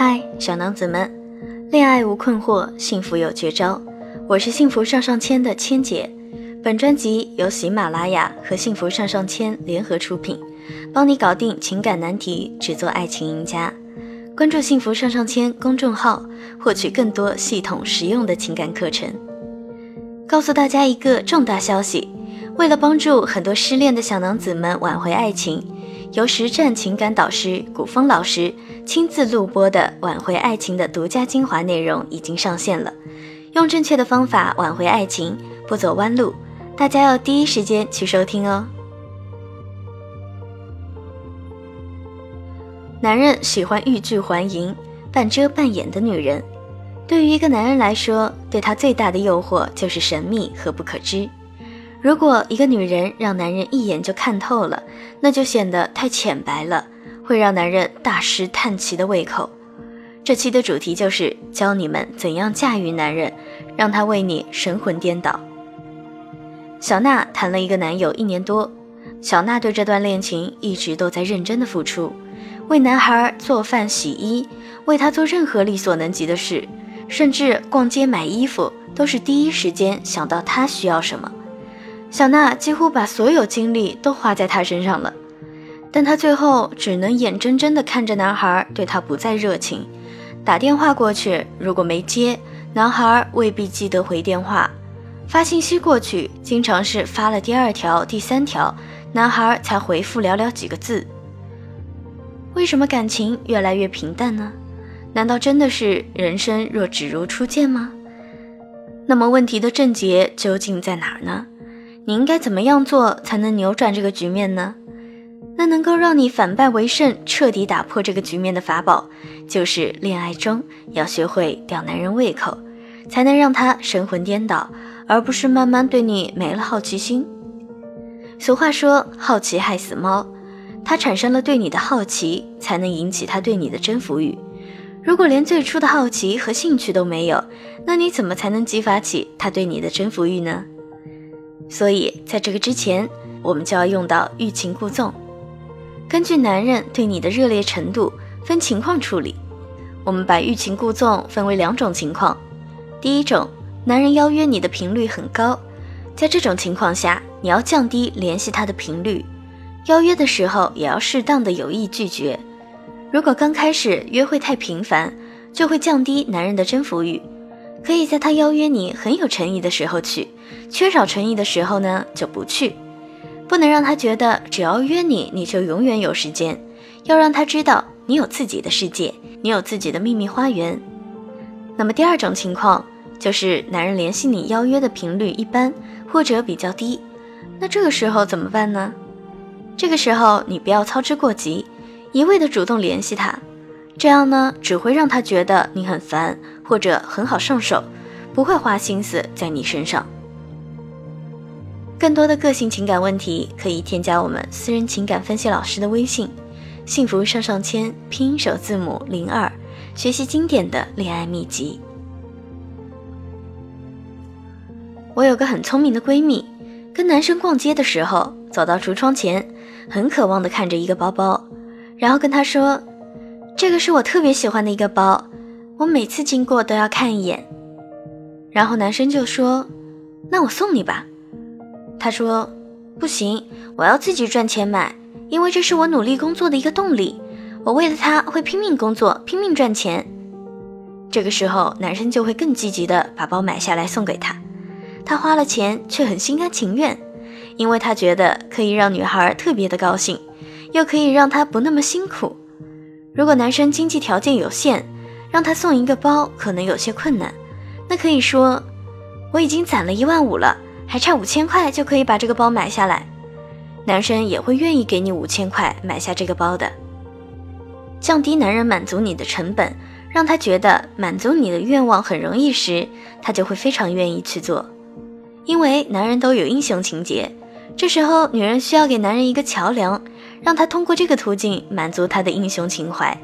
嗨，小娘子们，恋爱无困惑，幸福有绝招。我是幸福上上签的千姐。本专辑由喜马拉雅和幸福上上签联合出品，帮你搞定情感难题，只做爱情赢家。关注幸福上上签公众号，获取更多系统实用的情感课程。告诉大家一个重大消息：为了帮助很多失恋的小男子们挽回爱情，由实战情感导师古风老师亲自录播的挽回爱情的独家精华内容已经上线了。用正确的方法挽回爱情，不走弯路，大家要第一时间去收听哦。男人喜欢欲拒还迎、半遮半掩的女人。对于一个男人来说，对他最大的诱惑就是神秘和不可知。如果一个女人让男人一眼就看透了，那就显得太浅白了，会让男人大失叹气的胃口。这期的主题就是教你们怎样驾驭男人，让他为你神魂颠倒。小娜谈了一个男友一年多，小娜对这段恋情一直都在认真的付出，为男孩做饭、洗衣，为他做任何力所能及的事。甚至逛街买衣服都是第一时间想到他需要什么，小娜几乎把所有精力都花在他身上了，但她最后只能眼睁睁地看着男孩对她不再热情，打电话过去如果没接，男孩未必记得回电话，发信息过去经常是发了第二条、第三条，男孩才回复寥寥几个字。为什么感情越来越平淡呢？难道真的是人生若只如初见吗？那么问题的症结究竟在哪儿呢？你应该怎么样做才能扭转这个局面呢？那能够让你反败为胜、彻底打破这个局面的法宝，就是恋爱中要学会吊男人胃口，才能让他神魂颠倒，而不是慢慢对你没了好奇心。俗话说，好奇害死猫，他产生了对你的好奇，才能引起他对你的征服欲。如果连最初的好奇和兴趣都没有，那你怎么才能激发起他对你的征服欲呢？所以，在这个之前，我们就要用到欲擒故纵。根据男人对你的热烈程度，分情况处理。我们把欲擒故纵分为两种情况。第一种，男人邀约你的频率很高，在这种情况下，你要降低联系他的频率，邀约的时候也要适当的有意拒绝。如果刚开始约会太频繁，就会降低男人的征服欲。可以在他邀约你很有诚意的时候去，缺少诚意的时候呢就不去。不能让他觉得只要约你，你就永远有时间。要让他知道你有自己的世界，你有自己的秘密花园。那么第二种情况就是男人联系你邀约的频率一般或者比较低，那这个时候怎么办呢？这个时候你不要操之过急。一味的主动联系他，这样呢只会让他觉得你很烦或者很好上手，不会花心思在你身上。更多的个性情感问题可以添加我们私人情感分析老师的微信“幸福上上签”拼音首字母零二，学习经典的恋爱秘籍。我有个很聪明的闺蜜，跟男生逛街的时候，走到橱窗前，很渴望的看着一个包包。然后跟他说：“这个是我特别喜欢的一个包，我每次经过都要看一眼。”然后男生就说：“那我送你吧。”他说：“不行，我要自己赚钱买，因为这是我努力工作的一个动力。我为了他会拼命工作，拼命赚钱。”这个时候，男生就会更积极的把包买下来送给她。他花了钱却很心甘情愿，因为他觉得可以让女孩特别的高兴。又可以让她不那么辛苦。如果男生经济条件有限，让他送一个包可能有些困难，那可以说我已经攒了一万五了，还差五千块就可以把这个包买下来。男生也会愿意给你五千块买下这个包的。降低男人满足你的成本，让他觉得满足你的愿望很容易时，他就会非常愿意去做。因为男人都有英雄情节，这时候女人需要给男人一个桥梁。让他通过这个途径满足他的英雄情怀。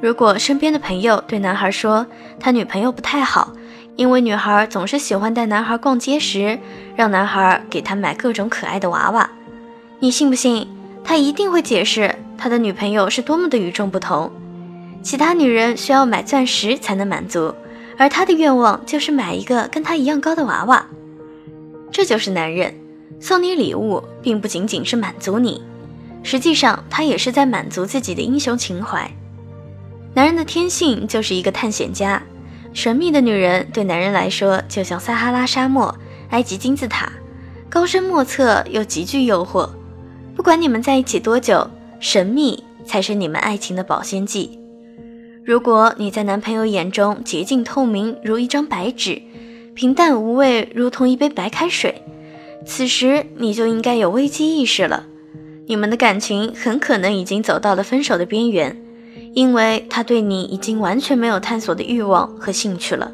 如果身边的朋友对男孩说他女朋友不太好，因为女孩总是喜欢带男孩逛街时，让男孩给他买各种可爱的娃娃，你信不信？他一定会解释他的女朋友是多么的与众不同。其他女人需要买钻石才能满足，而他的愿望就是买一个跟他一样高的娃娃。这就是男人，送你礼物并不仅仅是满足你，实际上他也是在满足自己的英雄情怀。男人的天性就是一个探险家，神秘的女人对男人来说就像撒哈拉沙漠、埃及金字塔，高深莫测又极具诱惑。不管你们在一起多久，神秘才是你们爱情的保鲜剂。如果你在男朋友眼中洁净透明如一张白纸，平淡无味如同一杯白开水，此时你就应该有危机意识了。你们的感情很可能已经走到了分手的边缘。因为他对你已经完全没有探索的欲望和兴趣了。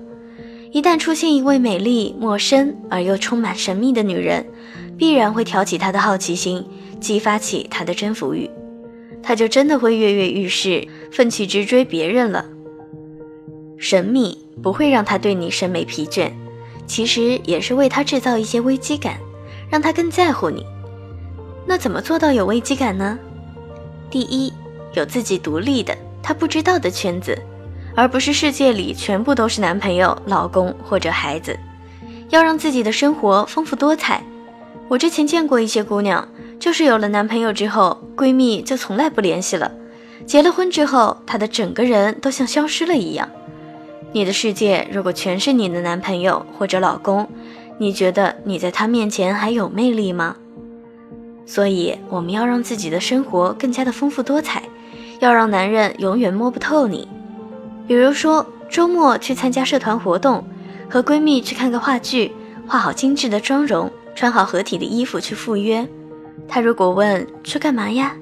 一旦出现一位美丽、陌生而又充满神秘的女人，必然会挑起他的好奇心，激发起他的征服欲，他就真的会跃跃欲试，奋起直追别人了。神秘不会让他对你审美疲倦，其实也是为他制造一些危机感，让他更在乎你。那怎么做到有危机感呢？第一，有自己独立的。他不知道的圈子，而不是世界里全部都是男朋友、老公或者孩子。要让自己的生活丰富多彩。我之前见过一些姑娘，就是有了男朋友之后，闺蜜就从来不联系了。结了婚之后，她的整个人都像消失了一样。你的世界如果全是你的男朋友或者老公，你觉得你在他面前还有魅力吗？所以，我们要让自己的生活更加的丰富多彩。要让男人永远摸不透你，比如说周末去参加社团活动，和闺蜜去看个话剧，化好精致的妆容，穿好合体的衣服去赴约。他如果问去干嘛呀，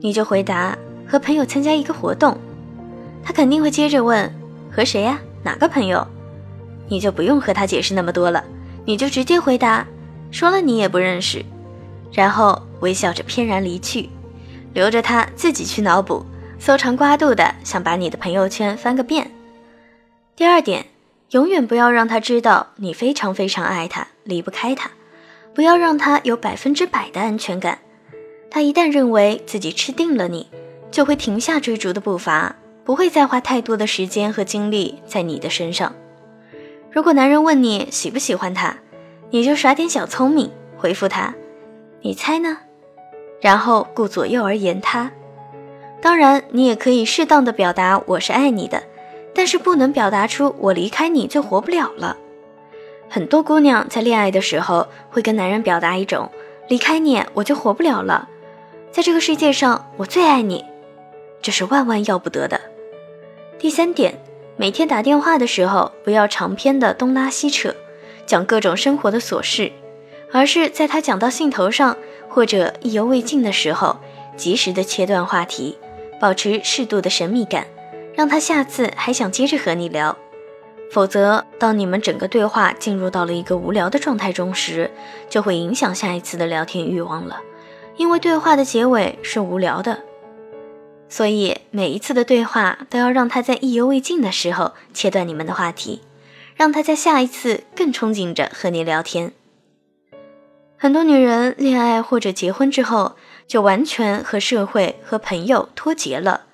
你就回答和朋友参加一个活动。他肯定会接着问和谁呀，哪个朋友？你就不用和他解释那么多了，你就直接回答说了你也不认识，然后微笑着翩然离去，留着他自己去脑补。搜肠刮肚的想把你的朋友圈翻个遍。第二点，永远不要让他知道你非常非常爱他，离不开他，不要让他有百分之百的安全感。他一旦认为自己吃定了你，就会停下追逐的步伐，不会再花太多的时间和精力在你的身上。如果男人问你喜不喜欢他，你就耍点小聪明，回复他：“你猜呢？”然后顾左右而言他。当然，你也可以适当的表达我是爱你的，但是不能表达出我离开你就活不了了。很多姑娘在恋爱的时候会跟男人表达一种离开你我就活不了了，在这个世界上我最爱你，这是万万要不得的。第三点，每天打电话的时候不要长篇的东拉西扯，讲各种生活的琐事，而是在他讲到兴头上或者意犹未尽的时候，及时的切断话题。保持适度的神秘感，让他下次还想接着和你聊。否则，当你们整个对话进入到了一个无聊的状态中时，就会影响下一次的聊天欲望了。因为对话的结尾是无聊的，所以每一次的对话都要让他在意犹未尽的时候切断你们的话题，让他在下一次更憧憬着和你聊天。很多女人恋爱或者结婚之后。就完全和社会和朋友脱节了，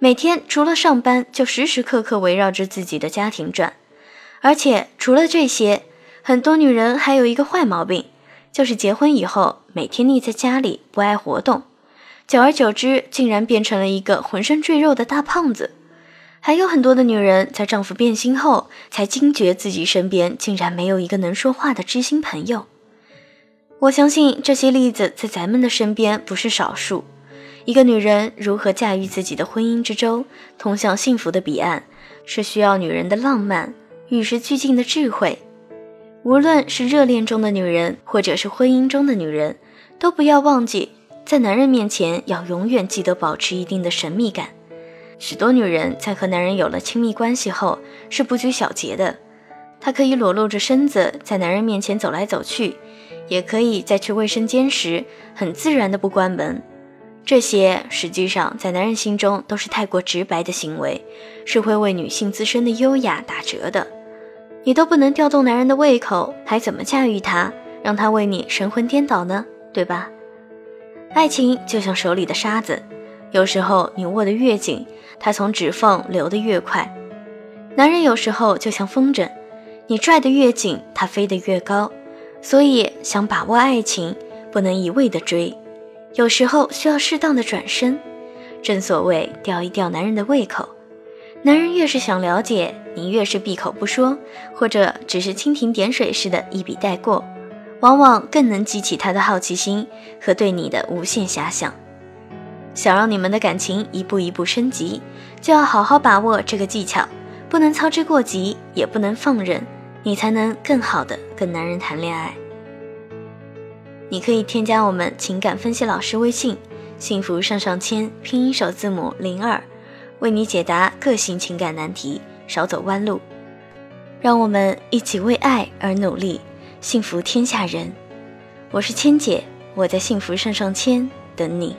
每天除了上班，就时时刻刻围绕着自己的家庭转。而且除了这些，很多女人还有一个坏毛病，就是结婚以后每天腻在家里，不爱活动，久而久之，竟然变成了一个浑身赘肉的大胖子。还有很多的女人在丈夫变心后，才惊觉自己身边竟然没有一个能说话的知心朋友。我相信这些例子在咱们的身边不是少数。一个女人如何驾驭自己的婚姻之舟，通向幸福的彼岸，是需要女人的浪漫、与时俱进的智慧。无论是热恋中的女人，或者是婚姻中的女人，都不要忘记，在男人面前要永远记得保持一定的神秘感。许多女人在和男人有了亲密关系后，是不拘小节的，她可以裸露着身子在男人面前走来走去。也可以在去卫生间时很自然的不关门，这些实际上在男人心中都是太过直白的行为，是会为女性自身的优雅打折的。你都不能调动男人的胃口，还怎么驾驭他，让他为你神魂颠倒呢？对吧？爱情就像手里的沙子，有时候你握得越紧，它从指缝流得越快。男人有时候就像风筝，你拽得越紧，它飞得越高。所以，想把握爱情，不能一味的追，有时候需要适当的转身。正所谓吊一吊男人的胃口，男人越是想了解你，越是闭口不说，或者只是蜻蜓点水似的一笔带过，往往更能激起他的好奇心和对你的无限遐想。想让你们的感情一步一步升级，就要好好把握这个技巧，不能操之过急，也不能放任，你才能更好的跟男人谈恋爱。你可以添加我们情感分析老师微信。幸福上上签，拼音首字母零二，为你解答个性情感难题，少走弯路。让我们一起为爱而努力，幸福天下人。我是千姐，我在幸福上上签等你。